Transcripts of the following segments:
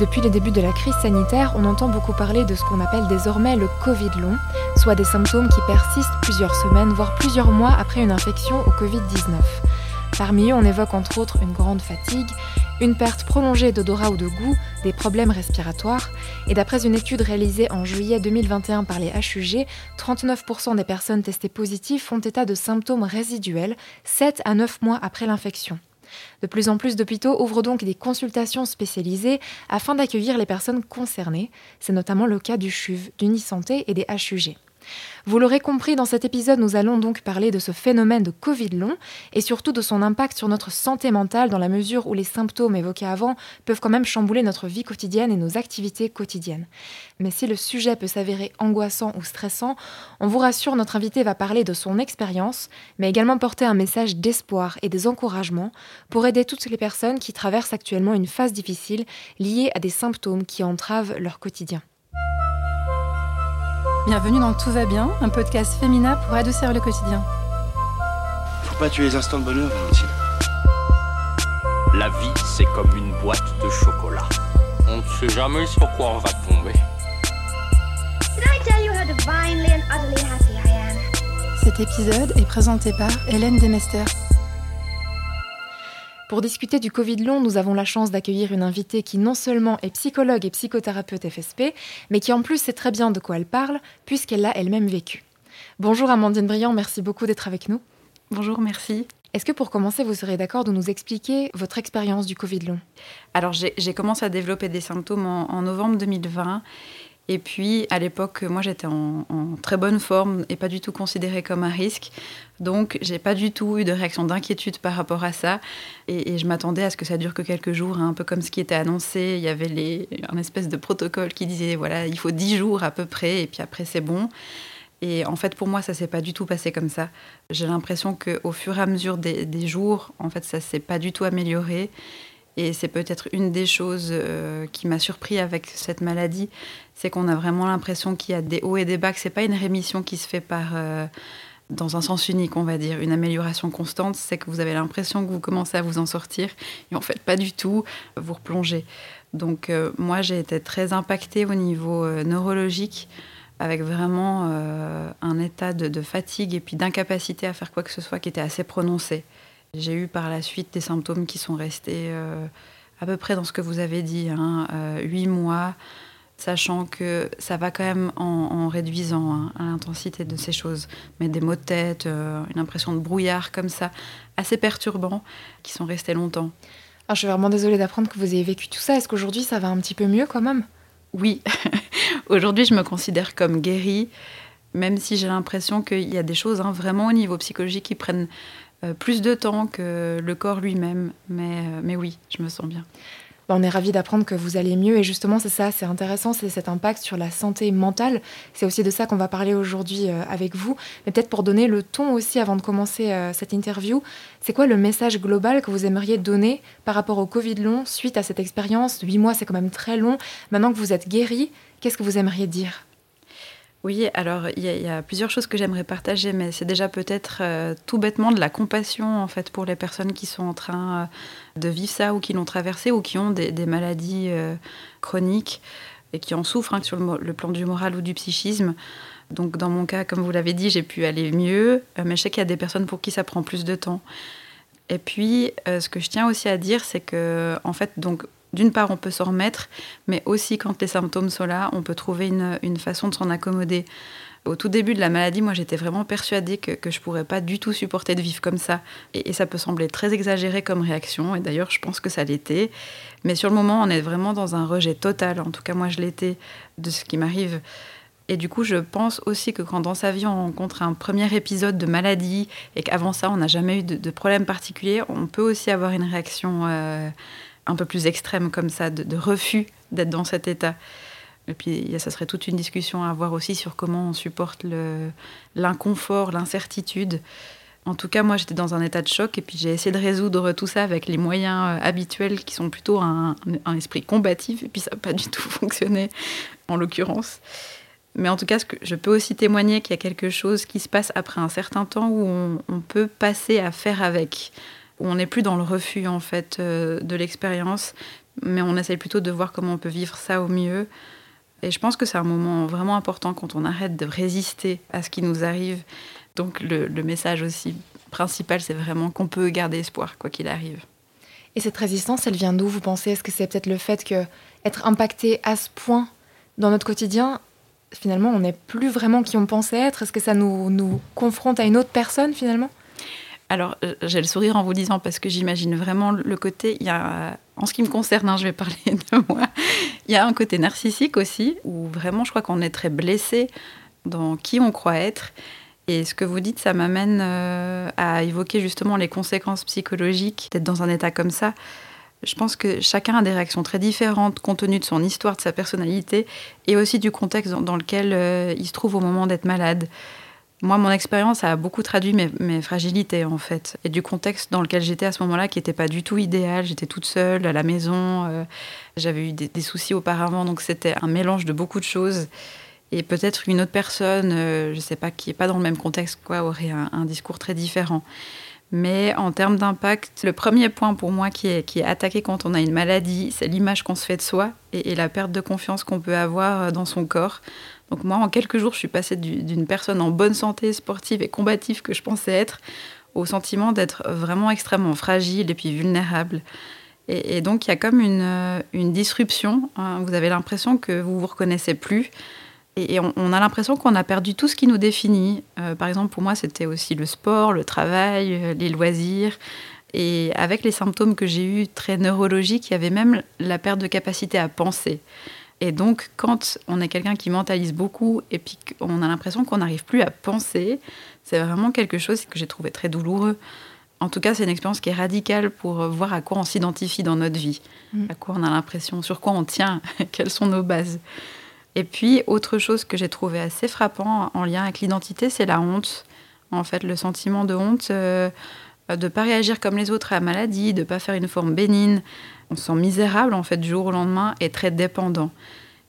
Depuis le début de la crise sanitaire, on entend beaucoup parler de ce qu'on appelle désormais le Covid long, soit des symptômes qui persistent plusieurs semaines, voire plusieurs mois après une infection au Covid-19. Parmi eux, on évoque entre autres une grande fatigue, une perte prolongée d'odorat ou de goût, des problèmes respiratoires, et d'après une étude réalisée en juillet 2021 par les HUG, 39% des personnes testées positives font état de symptômes résiduels 7 à 9 mois après l'infection. De plus en plus d'hôpitaux ouvrent donc des consultations spécialisées afin d'accueillir les personnes concernées. C'est notamment le cas du CHUV, d'Unisanté et des HUG. Vous l'aurez compris, dans cet épisode, nous allons donc parler de ce phénomène de Covid long et surtout de son impact sur notre santé mentale dans la mesure où les symptômes évoqués avant peuvent quand même chambouler notre vie quotidienne et nos activités quotidiennes. Mais si le sujet peut s'avérer angoissant ou stressant, on vous rassure, notre invité va parler de son expérience, mais également porter un message d'espoir et des encouragements pour aider toutes les personnes qui traversent actuellement une phase difficile liée à des symptômes qui entravent leur quotidien. Bienvenue dans Tout va bien, un podcast féminin pour adoucir le quotidien. Faut pas tuer les instants de bonheur, Valentine. La vie, c'est comme une boîte de chocolat. On ne sait jamais sur quoi on va tomber. Cet épisode est présenté par Hélène Demester. Pour discuter du Covid long, nous avons la chance d'accueillir une invitée qui non seulement est psychologue et psychothérapeute FSP, mais qui en plus sait très bien de quoi elle parle, puisqu'elle l'a elle-même vécu. Bonjour Amandine Briand, merci beaucoup d'être avec nous. Bonjour, merci. Est-ce que pour commencer, vous serez d'accord de nous expliquer votre expérience du Covid long? Alors j'ai commencé à développer des symptômes en, en novembre 2020 et puis, à l'époque, moi, j'étais en, très bonne forme et pas du tout considérée comme un risque. Donc, j'ai pas du tout eu de réaction d'inquiétude par rapport à ça. Et, je m'attendais à ce que ça dure que quelques jours, hein, un peu comme ce qui était annoncé. Il y avait un espèce de protocole qui disait, voilà, il faut 10 jours à peu près, et puis après, c'est bon. Et en fait, pour moi, ça s'est pas du tout passé comme ça. J'ai l'impression qu'au fur et à mesure des, des jours, en fait, ça s'est pas du tout amélioré. Et c'est peut-être une des choses euh, qui m'a surpris avec cette maladie, c'est qu'on a vraiment l'impression qu'il y a des hauts et des bas, que c'est pas une rémission qui se fait par euh, dans un sens unique, on va dire, une amélioration constante, c'est que vous avez l'impression que vous commencez à vous en sortir et en fait pas du tout, vous replongez. Donc euh, moi j'ai été très impactée au niveau neurologique avec vraiment un état de, de, fatigue et puis d'incapacité à faire quoi que ce soit qui était assez prononcé. J'ai eu par la suite des symptômes qui sont restés euh, à peu près dans ce que vous avez dit, hein, euh, huit mois, sachant que ça va quand même en, réduisant hein, l'intensité de ces choses. Mais des maux de tête, euh, une impression de brouillard comme ça, assez perturbants, qui sont restés longtemps. Alors, je suis vraiment désolée d'apprendre que vous ayez vécu tout ça. Est-ce qu'aujourd'hui, ça va un petit peu mieux quand même? Oui. Aujourd'hui, je me considère comme guérie, même si j'ai l'impression qu'il y a des choses hein, vraiment au niveau psychologique qui prennent euh, plus de temps que le corps lui-même. Mais, euh, mais oui, je me sens bien. Bah, on est ravis d'apprendre que vous allez mieux et justement c'est ça, c'est intéressant, c'est cet impact sur la santé mentale. C'est aussi de ça qu'on va parler aujourd'hui euh, avec vous. Mais peut-être pour donner le ton aussi avant de commencer cette interview, c'est quoi le message global que vous aimeriez donner par rapport au Covid long suite à cette expérience? Huit mois c'est quand même très long. Maintenant que vous êtes guéri, qu'est-ce que vous aimeriez dire? Oui, alors il y, a plusieurs choses que j'aimerais partager, mais c'est déjà peut-être euh, tout bêtement de la compassion en fait pour les personnes qui sont en train euh, de vivre ça ou qui l'ont traversé ou qui ont des, maladies euh, chroniques et qui en souffrent hein, sur le, plan du moral ou du psychisme. Donc dans mon cas, comme vous l'avez dit, j'ai pu aller mieux, mais je sais qu'il y a des personnes pour qui ça prend plus de temps. Et puis, ce que je tiens aussi à dire, c'est que en fait, donc d'une part, on peut s'en remettre, mais aussi quand les symptômes sont là, on peut trouver une, façon de s'en accommoder. Au tout début de la maladie, moi j'étais vraiment persuadée que, que je pourrais pas du tout supporter de vivre comme ça. Et, ça peut sembler très exagéré comme réaction, et d'ailleurs je pense que ça l'était. Mais sur le moment, on est vraiment dans un rejet total, en tout cas moi je l'étais, de ce qui m'arrive. Et du coup, je pense aussi que quand dans sa vie on rencontre un premier épisode de maladie et qu'avant ça on n'a jamais eu de, problème particulier, on peut aussi avoir une réaction euh, un peu plus extrême comme ça, de, refus d'être dans cet état. Et puis, ça serait toute une discussion à avoir aussi sur comment on supporte l'inconfort, l'incertitude. En tout cas, moi, j'étais dans un état de choc et puis j'ai essayé de résoudre tout ça avec les moyens euh, habituels qui sont plutôt un, esprit combatif et puis ça n'a pas du tout fonctionné en l'occurrence. Mais en tout cas, je peux aussi témoigner qu'il y a quelque chose qui se passe après un certain temps où on peut passer à faire avec où on n'est plus dans le refus en fait euh, de l'expérience, mais on essaye plutôt de voir comment on peut vivre ça au mieux. Et je pense que c'est un moment vraiment important quand on arrête de résister à ce qui nous arrive. Donc le, le message aussi principal, c'est vraiment qu'on peut garder espoir, quoi qu'il arrive. Et cette résistance, elle vient d'où, vous pensez? Est-ce que c'est peut-être le fait que être impacté à ce point dans notre quotidien, finalement, on n'est plus vraiment qui on pensait être? Est-ce que ça nous, nous confronte à une autre personne, finalement? Alors, euh, j'ai le sourire en vous disant parce que j'imagine vraiment le côté. Il y a, en ce qui me concerne, hein, je vais parler de moi. Il y a un côté narcissique aussi, où vraiment, je crois qu'on est très blessé dans qui on croit être. Et ce que vous dites, ça m'amène euh, à évoquer justement les conséquences psychologiques d'être dans un état comme ça. Je pense que chacun a des réactions très différentes compte tenu de son histoire, de sa personnalité et aussi du contexte dans, lequel euh, il se trouve au moment d'être malade. Moi, mon expérience a beaucoup traduit mes, fragilités, en fait, et du contexte dans lequel j'étais à ce moment-là, qui n'était pas du tout idéal. J'étais toute seule à la maison, euh, j'avais eu des, soucis auparavant, donc c'était un mélange de beaucoup de choses. Et peut-être une autre personne, euh, je ne sais pas, qui n'est pas dans le même contexte, aurait un, discours très différent. Mais en termes d'impact, le premier point pour moi qui est, attaqué quand on a une maladie, c'est l'image qu'on se fait de soi et, la perte de confiance qu'on peut avoir dans son corps. Donc moi, en quelques jours, je suis passée d'une personne en bonne santé, sportive et combative que je pensais être, au sentiment d'être vraiment extrêmement fragile et puis vulnérable. Et, donc il y a comme une, euh, une disruption. Hein. Vous avez l'impression que vous vous reconnaissez plus. Et, on, a l'impression qu'on a perdu tout ce qui nous définit. Euh, par exemple, pour moi, c'était aussi le sport, le travail, euh, les loisirs. Et avec les symptômes que j'ai eus très neurologiques, il y avait même la perte de capacité à penser. Et donc, quand on est quelqu'un qui mentalise beaucoup et puis qu'on a l'impression qu'on n'arrive plus à penser, c'est vraiment quelque chose que j'ai trouvé très douloureux. En tout cas, c'est une expérience qui est radicale pour voir à quoi on s'identifie dans notre vie, mm. à quoi on a l'impression, sur quoi on tient, quelles sont nos bases. Et puis, autre chose que j'ai trouvé assez frappant en lien avec l'identité, c'est la honte. En fait, le sentiment de honte euh, de ne pas réagir comme les autres à la maladie, de ne pas faire une forme bénigne, on se sent misérable en fait du jour au lendemain et très dépendant.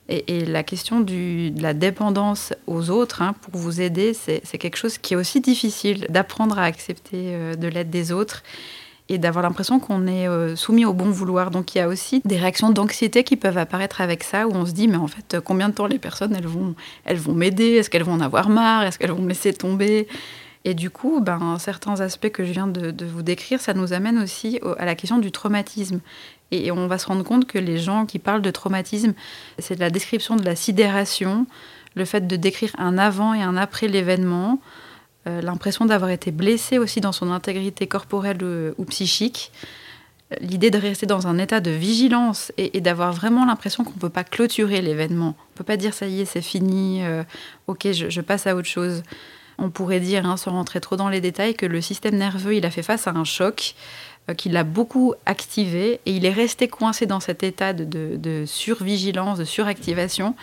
Et, la question de la dépendance aux autres hein, pour vous aider, c'est quelque chose qui est aussi difficile d'apprendre à accepter euh, de l'aide des autres et d'avoir l'impression qu'on est euh, soumis au bon vouloir. Donc il y a aussi des réactions d'anxiété qui peuvent apparaître avec ça, où on se dit mais en fait combien de temps les personnes elles vont elles vont m'aider? Est-ce qu'elles vont en avoir marre? Est-ce qu'elles vont me laisser tomber? Et du coup, ben, certains aspects que je viens de, de, vous décrire, ça nous amène aussi à la question du traumatisme. Et on va se rendre compte que les gens qui parlent de traumatisme, c'est la description de la sidération, le fait de décrire un avant et un après l'événement, euh, l'impression d'avoir été blessé aussi dans son intégrité corporelle euh, ou psychique, l'idée de rester dans un état de vigilance et, d'avoir vraiment l'impression qu'on ne peut pas clôturer l'événement. On ne peut pas dire ça y est, c'est fini, euh, ok, je, passe à autre chose. On pourrait dire, hein, sans rentrer trop dans les détails, que le système nerveux, il a fait face à un choc euh, qui l'a beaucoup activé et il est resté coincé dans cet état de, survigilance, de suractivation.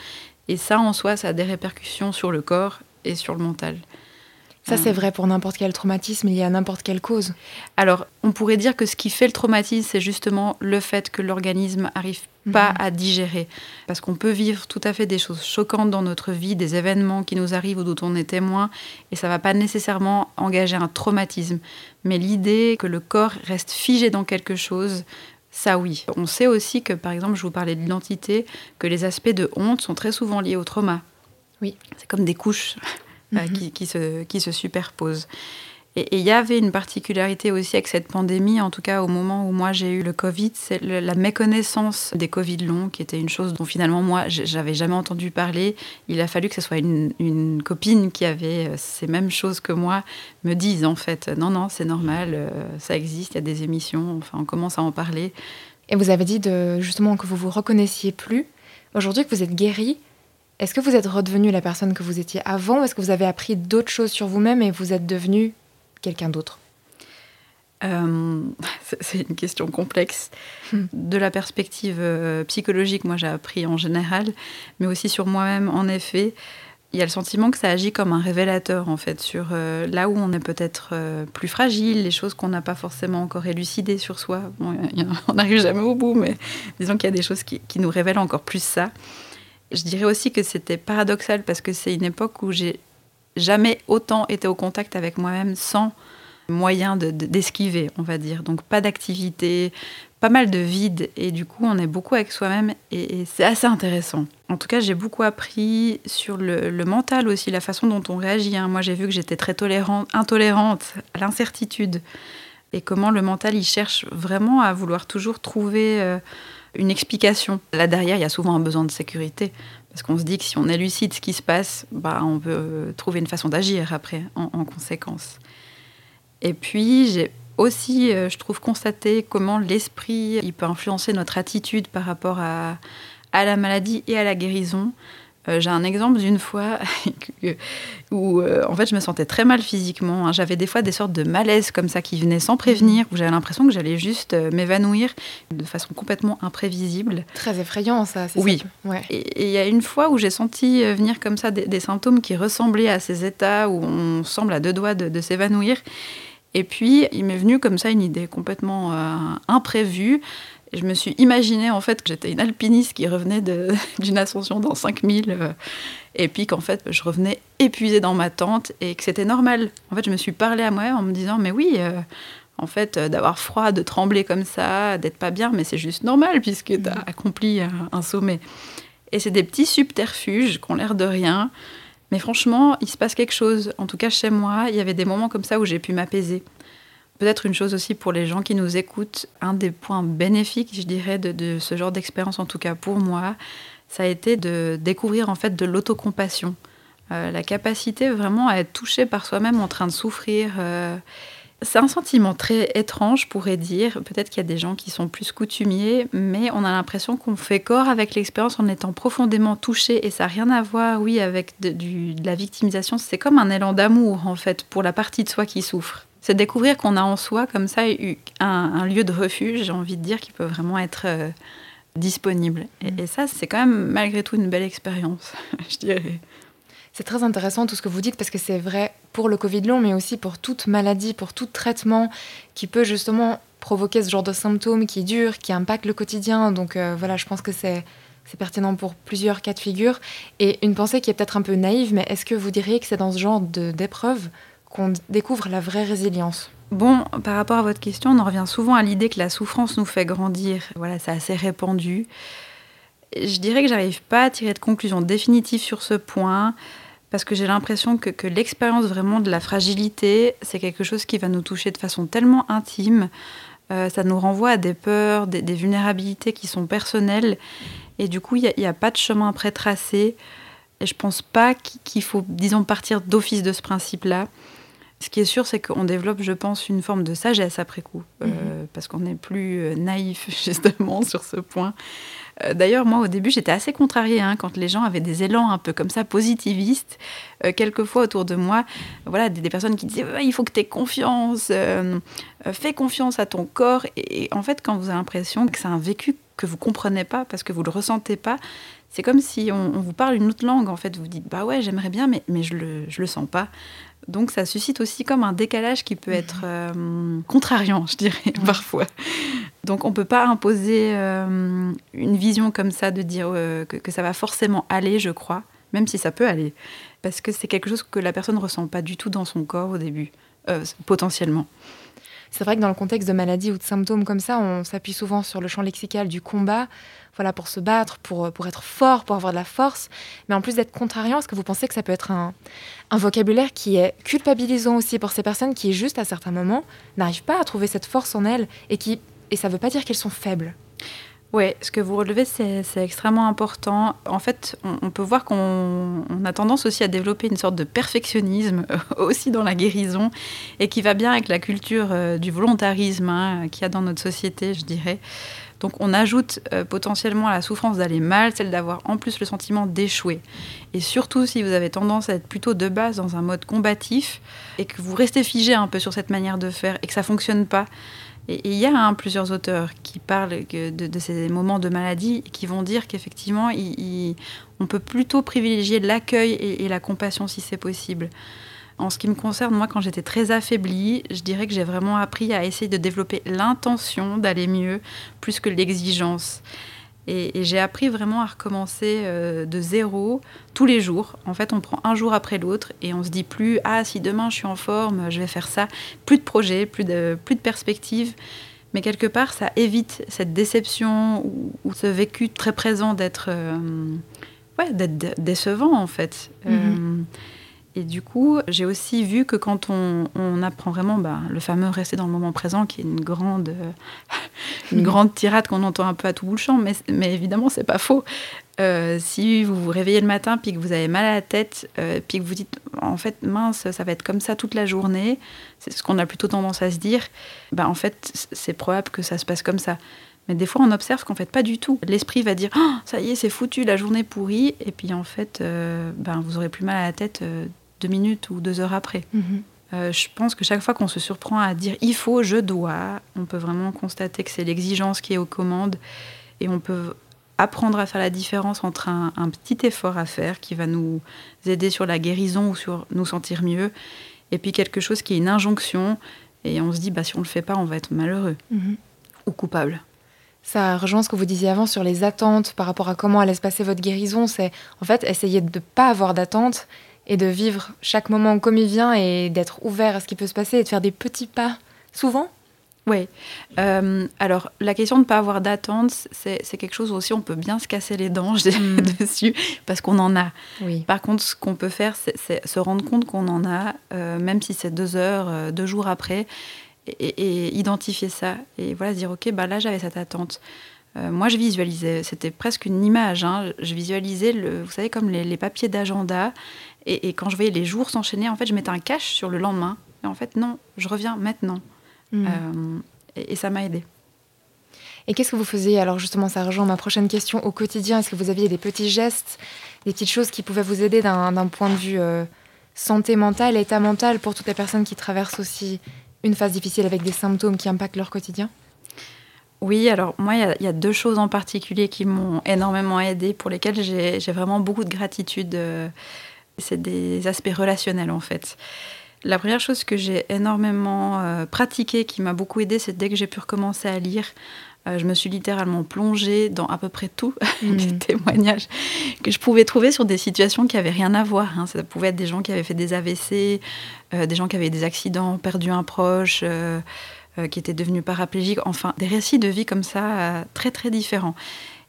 Et ça, en soi, ça a des répercussions sur le corps et sur le mental. Ça, c'est vrai pour n'importe quel traumatisme il y a n'importe quelle cause. Alors, on pourrait dire que ce qui fait le traumatisme, c'est justement le fait que l'organisme n'arrive pas mhm. à digérer. Parce qu'on peut vivre tout à fait des choses choquantes dans notre vie, des événements qui nous arrivent ou dont on est témoin, et ça ne va pas nécessairement engager un traumatisme. Mais l'idée que le corps reste figé dans quelque chose, ça oui. On sait aussi que, par exemple, je vous parlais de l'identité, que les aspects de honte sont très souvent liés au trauma. Oui. C'est comme des couches. Euh, mhm. qui, se, qui se superposent. Et il y avait une particularité aussi avec cette pandémie, en tout cas au moment où moi j'ai eu le Covid, c'est la méconnaissance des Covid longs, qui était une chose dont finalement moi j'avais jamais entendu parler. Il a fallu que ce soit une, une, copine qui avait euh, ces mêmes choses que moi me dise en fait non non c'est normal, euh, ça existe, il y a des émissions, enfin on commence à en parler. Et vous avez dit de, justement que vous vous reconnaissiez plus. Aujourd'hui que vous êtes guéri, est-ce que vous êtes redevenu la personne que vous étiez avant est-ce que vous avez appris d'autres choses sur vous-même et vous êtes devenu quelqu'un d'autre? Euh, c'est une question complexe. Hmm. De la perspective euh, psychologique, moi j'ai appris en général, mais aussi sur moi-même, en effet, il y a le sentiment que ça agit comme un révélateur en fait sur euh, là où on est peut-être plus fragile, les choses qu'on n'a pas forcément encore élucidées sur soi. on n'arrive jamais au bout, mais disons qu'il y a des choses qui, qui, nous révèlent encore plus ça. Je dirais aussi que c'était paradoxal parce que c'est une époque où j'ai jamais autant été au contact avec moi-même sans moyen d'esquiver, on va dire. Donc pas d'activité, pas mal de vide et du coup on est beaucoup avec soi-même et, c'est assez intéressant. En tout cas j'ai beaucoup appris sur le, mental aussi, la façon dont on réagit. Hein. Moi j'ai vu que j'étais très tolérante, intolérante à l'incertitude et comment le mental il cherche vraiment à vouloir toujours trouver euh, une explication. Là derrière il y a souvent un besoin de sécurité parce qu'on se dit que si on est lucide ce qui se passe, bah, on peut trouver une façon d'agir après en, en conséquence. Et puis j'ai aussi, euh, je trouve, constater comment l'esprit il peut influencer notre attitude par rapport à, à la maladie et à la guérison. Euh, j'ai un exemple d'une fois où euh, en fait je me sentais très mal physiquement. Hein. J'avais des fois des sortes de malaise comme ça qui venaient sans prévenir, où j'avais l'impression que j'allais juste m'évanouir de façon complètement imprévisible. Très effrayant ça. Oui. Ouais. Et il y a une fois où j'ai senti venir comme ça des, symptômes qui ressemblaient à ces états où on semble à deux doigts de, de s'évanouir. Et puis, il m'est venu comme ça une idée complètement euh, imprévue. je me suis imaginé en fait que j'étais une alpiniste qui revenait d'une ascension dans 5000 euh, et puis qu'en fait je revenais épuisée dans ma tente et que c'était normal. En fait, je me suis parlé à moi en me disant mais oui, euh, en fait, d'avoir froid, de trembler comme ça, d'être pas bien, mais c'est juste normal puisque tu as mmh. accompli un sommet. Et c'est des petits subterfuges qui ont l'air de rien, mais franchement, il se passe quelque chose. En tout cas, chez moi, il y avait des moments comme ça où j'ai pu m'apaiser. Peut-être une chose aussi pour les gens qui nous écoutent, un des points bénéfiques, je dirais, de, ce genre d'expérience, en tout cas pour moi, ça a été de découvrir en fait de l'autocompassion. Euh, la capacité vraiment à être touché par soi-même en train de souffrir. Euh, c'est un sentiment très étrange, pourrait dire. Peut-être qu'il y a des gens qui sont plus coutumiers, mais on a l'impression qu'on fait corps avec l'expérience en étant profondément touché. Et ça n'a rien à voir, oui, avec de, la victimisation. C'est comme un élan d'amour, en fait, pour la partie de soi qui souffre. C'est découvrir qu'on a en soi, comme ça, un, lieu de refuge, j'ai envie de dire, qui peut vraiment être euh, disponible. Et, et ça, c'est quand même, malgré tout, une belle expérience, je dirais. C'est très intéressant tout ce que vous dites parce que c'est vrai pour le Covid long, mais aussi pour toute maladie, pour tout traitement qui peut justement provoquer ce genre de symptômes qui durent, qui impactent le quotidien. Donc euh, voilà, je pense que c'est c'est pertinent pour plusieurs cas de figure. Et une pensée qui est peut-être un peu naïve, mais est-ce que vous diriez que c'est dans ce genre d'épreuve qu'on découvre la vraie résilience Bon, par rapport à votre question, on en revient souvent à l'idée que la souffrance nous fait grandir. Voilà, c'est assez répandu. Je dirais que j'arrive pas à tirer de conclusion définitive sur ce point parce que j'ai l'impression que, l'expérience vraiment de la fragilité, c'est quelque chose qui va nous toucher de façon tellement intime. Euh, ça nous renvoie à des peurs, des, vulnérabilités qui sont personnelles. Et du coup, il n'y a, pas de chemin pré-tracé. Et je pense pas qu'il faut, disons, partir d'office de ce principe-là. Ce qui est sûr, c'est qu'on développe, je pense, une forme de sagesse après coup, euh, mhm. parce qu'on n'est plus euh, naïf, justement, sur ce point. Euh, d'ailleurs, moi, au début, j'étais assez contrariée hein, quand les gens avaient des élans un peu comme ça, positivistes. quelquefois, autour de moi, voilà, des, personnes qui disaient il faut que tu aies confiance, fais confiance à ton corps. Et, en fait, quand vous avez l'impression que c'est un vécu que vous comprenez pas parce que vous le ressentez pas, c'est comme si on, vous parle une autre langue. En fait, vous dites bah ouais, j'aimerais bien, mais, mais je le, je le sens pas. Donc ça suscite aussi comme un décalage qui peut être euh, contrariant, je dirais, parfois. Donc on ne peut pas imposer euh, une vision comme ça de dire euh, que, ça va forcément aller, je crois, même si ça peut aller. Parce que c'est quelque chose que la personne ne ressent pas du tout dans son corps au début, potentiellement. C'est vrai que dans le contexte de maladies ou de symptômes comme ça, on s'appuie souvent sur le champ lexical du combat, voilà, pour se battre, pour, pour être fort, pour avoir de la force. Mais en plus d'être contrariant, est-ce que vous pensez que ça peut être un, un vocabulaire qui est culpabilisant aussi pour ces personnes qui, juste à certains moments, n'arrivent pas à trouver cette force en elles et qui et ça ne veut pas dire qu'elles sont faibles? Oui, ce que vous relevez, c'est extrêmement important. En fait, on, peut voir qu'on a tendance aussi à développer une sorte de perfectionnisme aussi dans la guérison et qui va bien avec la culture euh, du volontarisme hein, qu'il y a dans notre société, je dirais. Donc on ajoute euh, potentiellement à la souffrance d'aller mal, celle d'avoir en plus le sentiment d'échouer. Et surtout si vous avez tendance à être plutôt de base dans un mode combatif et que vous restez figé un peu sur cette manière de faire et que ça fonctionne pas. Et il y a hein, plusieurs auteurs qui parlent de, ces moments de maladie et qui vont dire qu'effectivement, on peut plutôt privilégier l'accueil et la compassion si c'est possible. En ce qui me concerne, moi, quand j'étais très affaiblie, je dirais que j'ai vraiment appris à essayer de développer l'intention d'aller mieux plus que l'exigence. Et, j'ai appris vraiment à recommencer euh, de zéro tous les jours. En fait, on prend un jour après l'autre et on se dit plus ah si demain je suis en forme, je vais faire ça. Plus de projet, plus de plus de perspectives. Mais quelque part, ça évite cette déception ou, ce vécu très présent d'être euh, ouais, d'être décevant en fait. Mm-hmm. Et du coup, j'ai aussi vu que quand on, apprend vraiment bah, le fameux rester dans le moment présent, qui est une grande, euh, une grande tirade qu'on entend un peu à tout bout de champ, mais, mais évidemment, c'est pas faux. Euh, si vous vous réveillez le matin puis que vous avez mal à la tête, euh, puis que vous dites en fait mince, ça va être comme ça toute la journée, c'est ce qu'on a plutôt tendance à se dire, bah, en fait, c'est probable que ça se passe comme ça. Mais des fois, on observe qu'en fait, pas du tout. L'esprit va dire oh, ça y est, c'est foutu, la journée pourrie. Et puis, en fait, ben, vous aurez plus mal à la tête deux minutes ou deux heures après. Mhm. Euh, je pense que chaque fois qu'on se surprend à dire il faut, je dois, on peut vraiment constater que c'est l'exigence qui est aux commandes et on peut apprendre à faire la différence entre un, petit effort à faire qui va nous aider sur la guérison ou sur nous sentir mieux et puis quelque chose qui est une injonction et on se dit bah si on le fait pas on va être malheureux mhm. ou coupable. Ça rejoint ce que vous disiez avant sur les attentes par rapport à comment allait se passer votre guérison. C'est en fait essayer de ne pas avoir d'attentes et de vivre chaque moment comme il vient et d'être ouvert à ce qui peut se passer et de faire des petits pas souvent oui. Euh, alors, la question de ne pas avoir d'attente, c'est quelque chose aussi, on peut bien se casser les dents mm. dessus, parce qu'on en a. Oui. Par contre, ce qu'on peut faire, c'est se rendre compte qu'on en a, euh, même si c'est deux heures, euh, deux jours après, et, identifier ça. Et voilà, dire, OK, bah là, j'avais cette attente. moi, je visualisais, c'était presque une image. Hein. je visualisais, le, vous savez, comme les, les papiers d'agenda. Et, quand je voyais les jours s'enchaîner, en fait, je mettais un cache sur le lendemain. Et en fait, non, je reviens maintenant. Hmm. Euh, et, ça m'a aidé. Et qu'est-ce que vous faisiez? Alors justement, ça rejoint ma prochaine question au quotidien. Est-ce que vous aviez des petits gestes, des petites choses qui pouvaient vous aider d'un point de vue euh, santé mentale, état mental pour toutes les personnes qui traversent aussi une phase difficile avec des symptômes qui impactent leur quotidien? Oui, alors moi, il y, a deux choses en particulier qui m'ont énormément aidé, pour lesquelles j'ai vraiment beaucoup de gratitude. Euh, c'est des aspects relationnels en fait. La première chose que j'ai énormément euh, pratiquée, qui m'a beaucoup aidée, c'est dès que j'ai pu recommencer à lire, euh, je me suis littéralement plongée dans à peu près tout mmh. les témoignages que je pouvais trouver sur des situations qui n'avaient rien à voir. Hein. Ça pouvait être des gens qui avaient fait des AVC, euh, des gens qui avaient des accidents, perdu un proche, qui étaient devenus paraplégiques, enfin des récits de vie comme ça très très différents.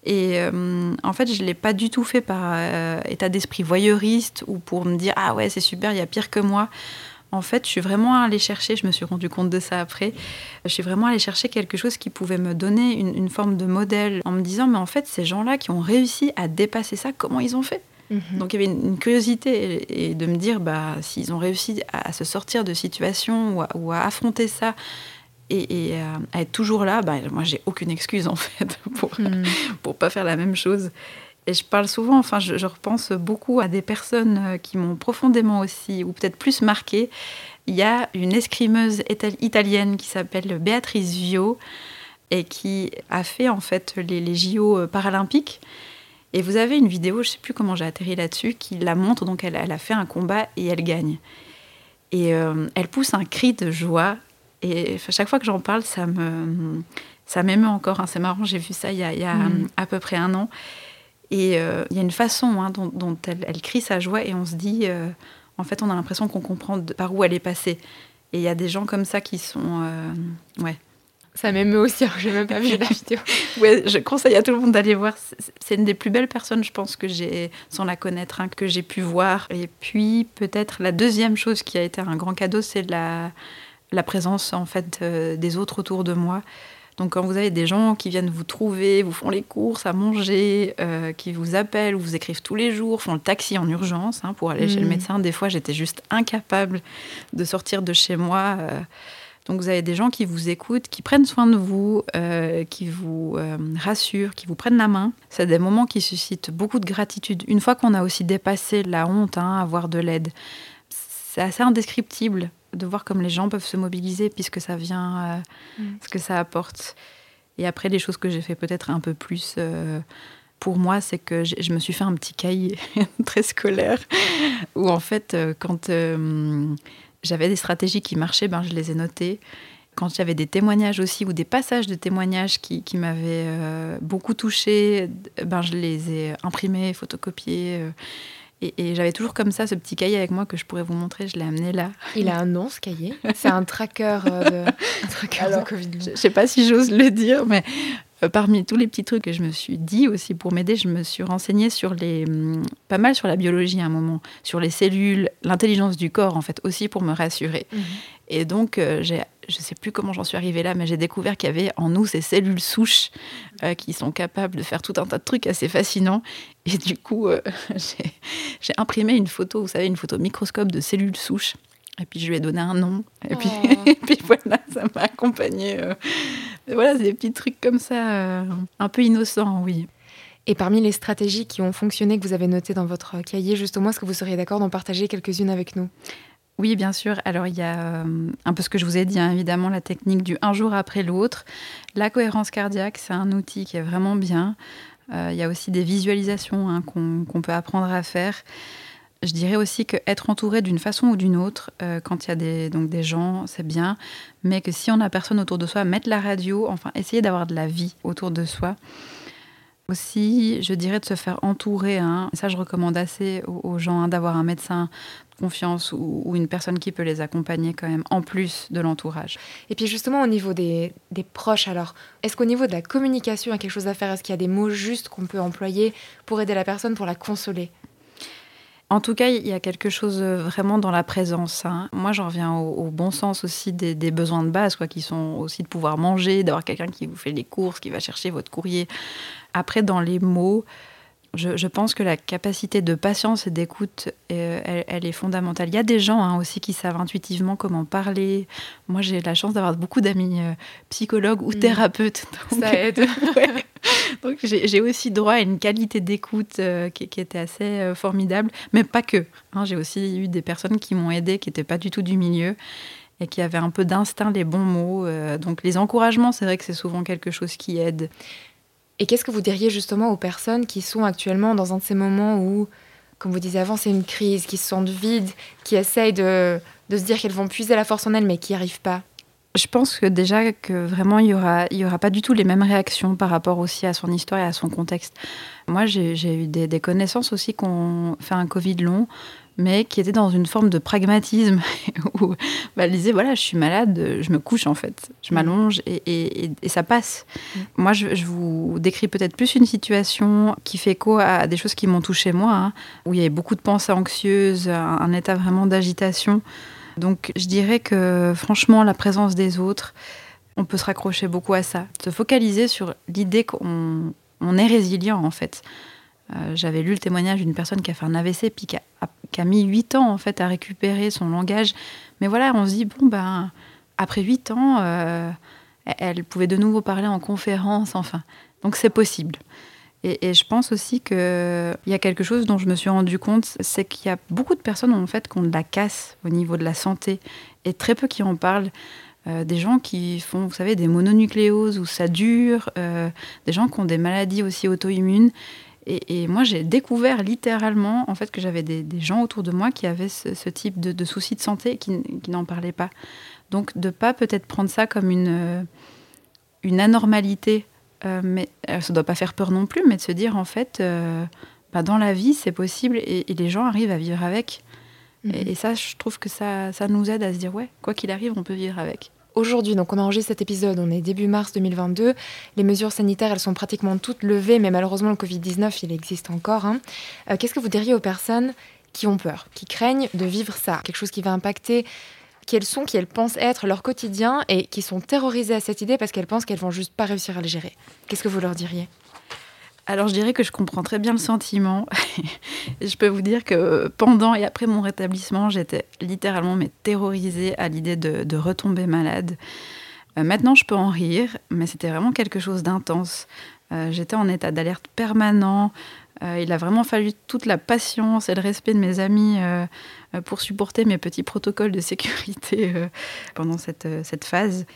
Et euh, en fait, je ne l'ai pas du tout fait par euh, état d'esprit voyeuriste ou pour me dire Ah ouais, c'est super, il y a pire que moi. En fait, je suis vraiment allée chercher, je me suis rendu compte de ça après, je suis vraiment allée chercher quelque chose qui pouvait me donner une, forme de modèle en me disant Mais en fait, ces gens-là qui ont réussi à dépasser ça, comment ils ont fait? Mhm. Donc il y avait une, curiosité et, de me dire bah, s'ils ont réussi à, se sortir de situations ou à affronter ça et, euh, à être toujours là, bah, moi j'ai aucune excuse en fait pour ne hmm. pas faire la même chose. Et je parle souvent, enfin je, repense beaucoup à des personnes euh, qui m'ont profondément aussi, ou peut-être plus marqué. Il y a une escrimeuse italienne qui s'appelle Béatrice Vio et qui a fait en fait les, les JO euh, paralympiques. Et vous avez une vidéo, je ne sais plus comment j'ai atterri là-dessus, qui la montre. Donc elle, elle, a fait un combat et elle gagne. Et elle pousse un cri de joie et à chaque fois que j'en parle, ça me ça m'émeut encore. Hein. C'est marrant, j'ai vu ça il y a, il y a mm. à peu près un an. Et euh, il y a une façon hein, dont, dont elle, elle, crie sa joie et on se dit, euh, en fait, on a l'impression qu'on comprend par où elle est passée. Et il y a des gens comme ça qui sont, euh, ouais. Ça m'émeut aussi, alors j'ai même pas vu la vidéo. ouais, je conseille à tout le monde d'aller voir. C'est une des plus belles personnes, je pense, que j'ai, sans la connaître, hein, que j'ai pu voir. Et puis, peut-être la deuxième chose qui a été un grand cadeau, c'est la, la présence en fait euh, des autres autour de moi. Donc quand vous avez des gens qui viennent vous trouver, vous font les courses à manger, euh, qui vous appellent ou vous écrivent tous les jours, font le taxi en urgence hein, pour aller chez le mmh. médecin, des fois j'étais juste incapable de sortir de chez moi. Euh. donc vous avez des gens qui vous écoutent, qui prennent soin de vous, qui vous rassurent, qui vous prennent la main. C'est des moments qui suscitent beaucoup de gratitude. Une fois qu'on a aussi dépassé la honte, hein, avoir de l'aide, c'est assez indescriptible de voir comme les gens peuvent se mobiliser puisque ça vient, euh, mm. ce que ça apporte. Et après, les choses que j'ai fait peut-être un peu plus euh, pour moi, c'est que je me suis fait un petit cahier très scolaire où en fait, euh, quand j'avais des stratégies qui marchaient, ben, je les ai notées. Quand avait des témoignages aussi ou des passages de témoignages qui, m'avaient beaucoup touché, ben, je les ai imprimés, photocopiés. Et, j'avais toujours comme ça ce petit cahier avec moi que je pourrais vous montrer. Je l'ai amené là. Il a un nom, ce cahier C'est un tracker, de, un tracker de Covid. Je ne sais pas si j'ose le dire, mais euh, parmi tous les petits trucs que je me suis dit aussi pour m'aider, je me suis renseignée sur les, hum, pas mal sur la biologie à un moment, sur les cellules, l'intelligence du corps en fait, aussi pour me rassurer. Mhm. Et donc, euh, j'ai, je ne sais plus comment j'en suis arrivée là, mais j'ai découvert qu'il y avait en nous ces cellules souches euh, qui sont capables de faire tout un tas de trucs assez fascinants. Et du coup, j'ai, j'ai imprimé une photo, vous savez, une photo microscope de cellules souches. Et puis je lui ai donné un nom. Et, puis, oh. et puis voilà, ça m'a accompagné. Euh. Voilà, c'est des petits trucs comme ça, euh, un peu innocents, oui. Et parmi les stratégies qui ont fonctionné, que vous avez notées dans votre cahier, justement, est-ce que vous seriez d'accord d'en partager quelques-unes avec nous? Oui, bien sûr. Alors, il y a euh, un peu ce que je vous ai dit, hein, évidemment, la technique du un jour après l'autre. La cohérence cardiaque, c'est un outil qui est vraiment bien. il y a aussi des visualisations hein, qu'on peut apprendre à faire. Je dirais aussi qu'être entouré d'une façon ou d'une autre, euh, quand il y a des, donc des gens, c'est bien, mais que si on n'a personne autour de soi, mettre la radio, enfin essayer d'avoir de la vie autour de soi. Aussi, je dirais de se faire entourer. Hein. Ça, je recommande assez aux, gens hein, d'avoir un médecin de confiance ou, une personne qui peut les accompagner quand même, en plus de l'entourage. Et puis justement, au niveau des, des proches, alors, est-ce qu'au niveau de la communication, il y a quelque chose à faire? Est-ce qu'il y a des mots justes qu'on peut employer pour aider la personne, pour la consoler? En tout cas, il y a quelque chose euh, vraiment dans la présence. Hein. Moi, j'en reviens au, bon sens aussi des, besoins de base, quoi, qui sont aussi de pouvoir manger, d'avoir quelqu'un qui vous fait les courses, qui va chercher votre courrier. Après, dans les mots, je, pense que la capacité de patience et d'écoute, euh, elle, est fondamentale. Il y a des gens hein, aussi qui savent intuitivement comment parler. Moi, j'ai la chance d'avoir beaucoup d'amis euh, psychologues ou mm. thérapeutes. Ça aide. Donc j'ai aussi droit à une qualité d'écoute euh, qui, était assez euh, formidable, mais pas que. Hein. j'ai aussi eu des personnes qui m'ont aidé, qui n'étaient pas du tout du milieu et qui avaient un peu d'instinct les bons mots. Euh. donc les encouragements, c'est vrai que c'est souvent quelque chose qui aide. Et qu'est-ce que vous diriez justement aux personnes qui sont actuellement dans un de ces moments où, comme vous disiez avant, c'est une crise, qui se sentent vides, qui essayent de, de se dire qu'elles vont puiser la force en elles, mais qui n'y arrivent pas? Je pense que déjà que vraiment il y aura il y aura pas du tout les mêmes réactions par rapport aussi à son histoire et à son contexte. Moi j'ai eu des, connaissances aussi qui ont fait un Covid long, mais qui étaient dans une forme de pragmatisme où bah, elles disaient voilà je suis malade, je me couche en fait, je mm. m'allonge et, et, et, ça passe. Mm. Moi je, je, vous décris peut-être plus une situation qui fait écho à des choses qui m'ont touché moi, hein, où il y avait beaucoup de pensées anxieuses, un état vraiment d'agitation. Donc je dirais que franchement, la présence des autres, on peut se raccrocher beaucoup à ça. Se focaliser sur l'idée qu'on est résilient en fait. Euh, j'avais lu le témoignage d'une personne qui a fait un AVC puis qui a, mis 8 ans en fait à récupérer son langage. Mais voilà, on se dit, bon ben, après 8 ans, euh, elle pouvait de nouveau parler en conférence, enfin. Donc c'est possible. Et, je pense aussi qu'il y a quelque chose dont je me suis rendu compte, c'est qu'il y a beaucoup de personnes en fait de la casse au niveau de la santé et très peu qui en parlent. Euh, des gens qui font, vous savez, des mononucléoses où ça dure, euh, des gens qui ont des maladies aussi auto-immunes. Et, moi, j'ai découvert littéralement en fait que j'avais des, gens autour de moi qui avaient ce, type de, soucis de santé et qui, n'en parlaient pas. Donc, de pas peut-être prendre ça comme une, une anormalité euh, mais euh, ça ne doit pas faire peur non plus, mais de se dire en fait, euh, bah, dans la vie, c'est possible et, les gens arrivent à vivre avec. Mhm. Et, ça, je trouve que ça, ça nous aide à se dire, ouais, quoi qu'il arrive, on peut vivre avec. Aujourd'hui, donc on enregistre cet épisode, on est début mars 2022. Les mesures sanitaires, elles sont pratiquement toutes levées, mais malheureusement, le Covid-19, il existe encore. Hein. Qu'est-ce que vous diriez aux personnes qui ont peur, qui craignent de vivre ça? Quelque chose qui va impacter quels sont, qui elles pensent être leur quotidien et qui sont terrorisées à cette idée parce qu'elles pensent qu'elles vont juste pas réussir à le gérer. Qu'est-ce que vous leur diriez? Alors je dirais que je comprends très bien le sentiment. je peux vous dire que pendant et après mon rétablissement, j'étais littéralement mais terrorisée à l'idée de, retomber malade. Euh, maintenant, je peux en rire, mais c'était vraiment quelque chose d'intense. Euh, j'étais en état d'alerte permanent. Euh, il a vraiment fallu toute la patience et le respect de mes amis euh, pour supporter mes petits protocoles de sécurité pendant cette, phase.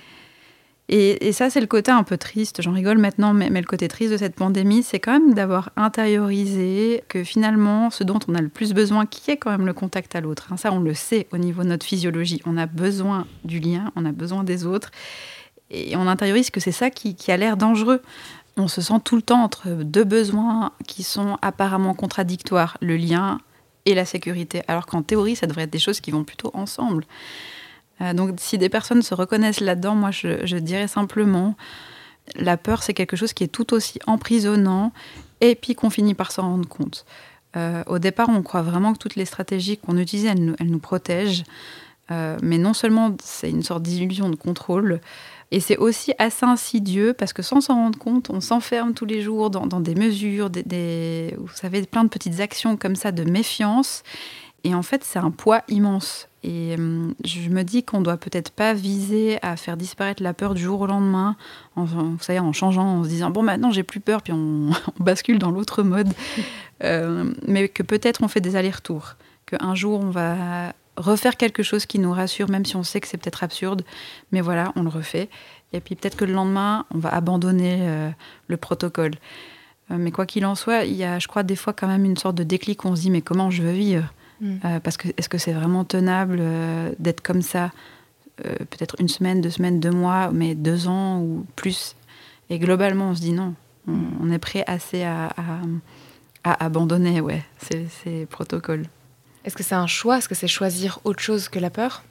Et, ça, c'est le côté un peu triste. J'en rigole maintenant, mais, le côté triste de cette pandémie, c'est quand même d'avoir intériorisé que finalement, ce dont on a le plus besoin, qui est quand même le contact à l'autre. Hein, ça, on le sait au niveau de notre physiologie. On a besoin du lien, on a besoin des autres. Et on intériorise que c'est ça qui a l'air dangereux. On se sent tout le temps entre deux besoins qui sont apparemment contradictoires, le lien et la sécurité. Alors qu'en théorie, ça devrait être des choses qui vont plutôt ensemble. Euh, donc si des personnes se reconnaissent là-dedans, moi je, dirais simplement, la peur c'est quelque chose qui est tout aussi emprisonnant et puis qu'on finit par s'en rendre compte. Euh, au départ, on croit vraiment que toutes les stratégies qu'on utilise, elles nous, protègent. Euh, mais non seulement c'est une sorte d'illusion de contrôle, et c'est aussi assez insidieux parce que sans s'en rendre compte, on s'enferme tous les jours dans, des mesures, des, vous savez, plein de petites actions comme ça de méfiance. Et en fait, c'est un poids immense. Et hum, je me dis qu'on doit peut-être pas viser à faire disparaître la peur du jour au lendemain, en, vous savez, en changeant, en se disant bon maintenant j'ai plus peur, puis on, bascule dans l'autre mode, euh, mais que peut-être on fait des allers-retours, qu'un jour on va refaire quelque chose qui nous rassure, même si on sait que c'est peut-être absurde, mais voilà, on le refait. Et puis peut-être que le lendemain, on va abandonner euh, le protocole. Euh, mais quoi qu'il en soit, il y a, je crois, des fois quand même une sorte de déclic où on se dit mais comment je veux vivre? Mm. Euh, parce que est-ce que c'est vraiment tenable d'être comme ça Peut-être une semaine, deux semaines, deux mois, mais deux ans ou plus? Et globalement, on se dit non. On, est prêt assez à, à, abandonner ouais, ces, ces protocoles. Est-ce que c'est un choix? Est-ce que c'est choisir autre chose que la peur?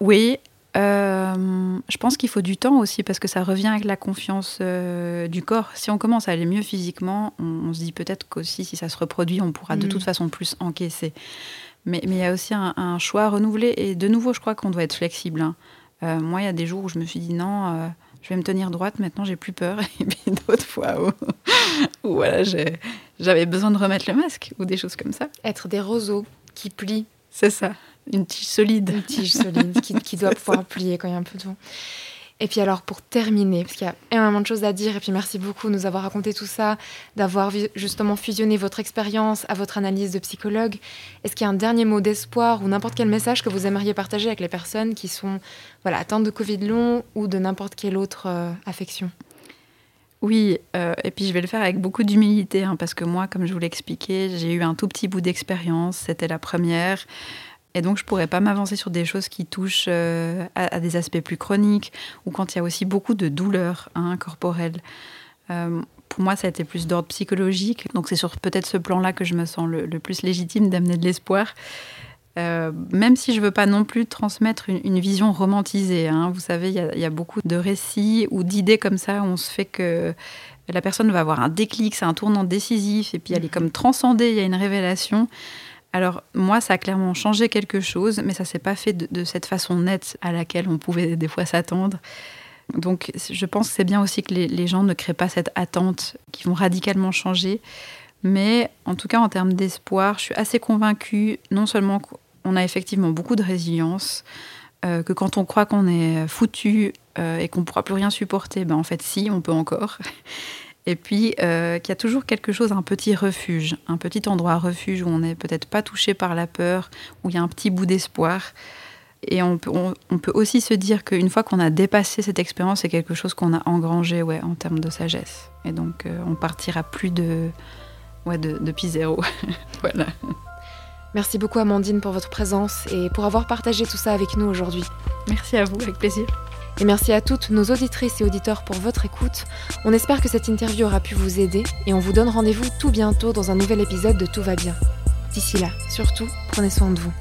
Oui, euh, je pense qu'il faut du temps aussi parce que ça revient avec la confiance euh, du corps. Si on commence à aller mieux physiquement, on, se dit peut-être qu'aussi si ça se reproduit, on pourra de mm. toute façon plus encaisser. Mais il y a aussi un, choix renouvelé et de nouveau, je crois qu'on doit être flexible. Hein. Euh, moi, il y a des jours où je me suis dit non, je vais me tenir droite, maintenant j'ai plus peur. Et puis d'autres fois où, voilà, j'avais besoin de remettre le masque ou des choses comme ça. Être des roseaux qui plient. C'est ça. Une tige solide. Une tige solide qui, doit pouvoir plier quand il y a un peu de vent. Et puis alors pour terminer, parce qu'il y a énormément de choses à dire, et puis merci beaucoup de nous avoir raconté tout ça, d'avoir justement fusionné votre expérience à votre analyse de psychologue. Est-ce qu'il y a un dernier mot d'espoir ou n'importe quel message que vous aimeriez partager avec les personnes qui sont voilà, atteintes de Covid long ou de n'importe quelle autre euh, affection? Oui, euh, et puis je vais le faire avec beaucoup d'humilité, hein, parce que moi, comme je vous l'ai expliqué, j'ai eu un tout petit bout d'expérience, c'était la première. Et donc, je pourrais pas m'avancer sur des choses qui touchent euh, à, des aspects plus chroniques ou quand il y a aussi beaucoup de douleurs hein, corporelles. Euh, pour moi, ça a été plus d'ordre psychologique. Donc, c'est sur peut-être ce plan-là que je me sens le, plus légitime d'amener de l'espoir. Euh, même si je veux pas non plus transmettre une, vision romantisée. Hein. Vous savez, il y, a beaucoup de récits ou d'idées comme ça où on se fait que la personne va avoir un déclic, c'est un tournant décisif, et puis elle est comme transcendée, il y a une révélation. Alors moi, ça a clairement changé quelque chose, mais ça s'est pas fait de, cette façon nette à laquelle on pouvait des fois s'attendre. Donc je pense que c'est bien aussi que les, gens ne créent pas cette attente qui vont radicalement changer. Mais en tout cas, en termes d'espoir, je suis assez convaincue, non seulement qu'on a effectivement beaucoup de résilience, euh, que quand on croit qu'on est foutu euh, et qu'on ne pourra plus rien supporter, ben en fait si, on peut encore. Et puis euh, qu'il y a toujours quelque chose, un petit refuge, un petit endroit refuge où on n'est peut-être pas touché par la peur, où il y a un petit bout d'espoir. Et on peut, on, peut, aussi se dire qu'une fois qu'on a dépassé cette expérience, c'est quelque chose qu'on a engrangé ouais, en termes de sagesse. Et donc euh, on partira plus de, ouais, de, de pi zéro. voilà. Merci beaucoup Amandine pour votre présence et pour avoir partagé tout ça avec nous aujourd'hui. Merci à vous, avec plaisir. Et merci à toutes nos auditrices et auditeurs pour votre écoute. On espère que cette interview aura pu vous aider et on vous donne rendez-vous tout bientôt dans un nouvel épisode de Tout va bien. D'ici là, surtout, prenez soin de vous.